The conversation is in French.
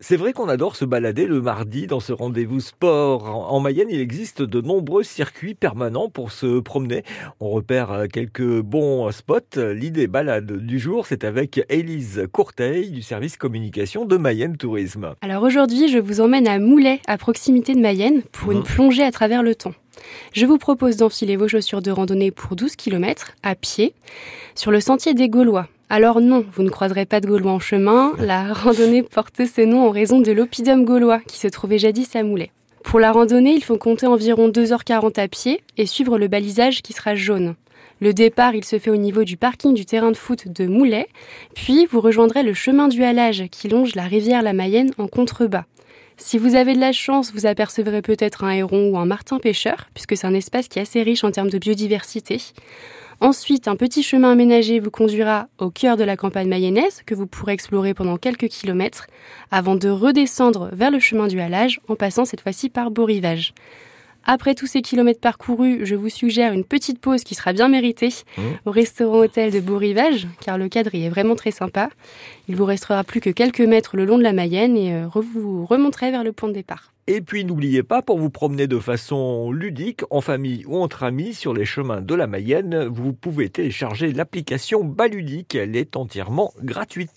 C'est vrai qu'on adore se balader le mardi dans ce rendez-vous sport. En en Mayenne, il existe de nombreux circuits permanents pour se promener. On repère euh, quelques bons spots. L'idée balade du jour, c'est avec Élise Courteil du service communication de Mayenne Tourisme. Alors aujourd'hui, je vous emmène à Moulet, à proximité de Mayenne, pour une Mhm. plongée à travers le temps. Je vous propose d'enfiler vos chaussures de randonnée pour 12 km à pied sur le sentier des Gaulois. Alors non, vous ne croiserez pas de Gaulois en chemin. La randonnée porte ce nom en raison de l'oppidum gaulois qui se trouvait jadis à Moulet. Pour la randonnée, il faut compter environ 2h40 à pied et suivre le balisage qui sera jaune. Le départ, il se fait au niveau du parking du terrain de foot de Moulet, puis vous rejoindrez le chemin du halage qui longe la rivière la Mayenne en contrebas. Si vous avez de la chance, vous apercevrez peut-être un héron ou un martin pêcheur, puisque c'est un espace qui est assez riche en termes de biodiversité. Ensuite, un petit chemin aménagé vous conduira au cœur de la campagne mayonnaise, que vous pourrez explorer pendant quelques kilomètres, avant de redescendre vers le chemin du halage, en passant cette fois-ci par Beau-Rivage. Après tous ces kilomètres parcourus, je vous suggère une petite pause qui sera bien méritée Mmh. au restaurant hôtel de Beau-Rivage, car le cadre y est vraiment très sympa. Il vous restera plus que quelques mètres le long de la Mayenne et euh, vous remonterez vers le point de départ. Et puis n'oubliez pas, pour vous promener de façon ludique, en famille ou entre amis, sur les chemins de la Mayenne, vous pouvez télécharger l'application Baludique. Elle est entièrement gratuite.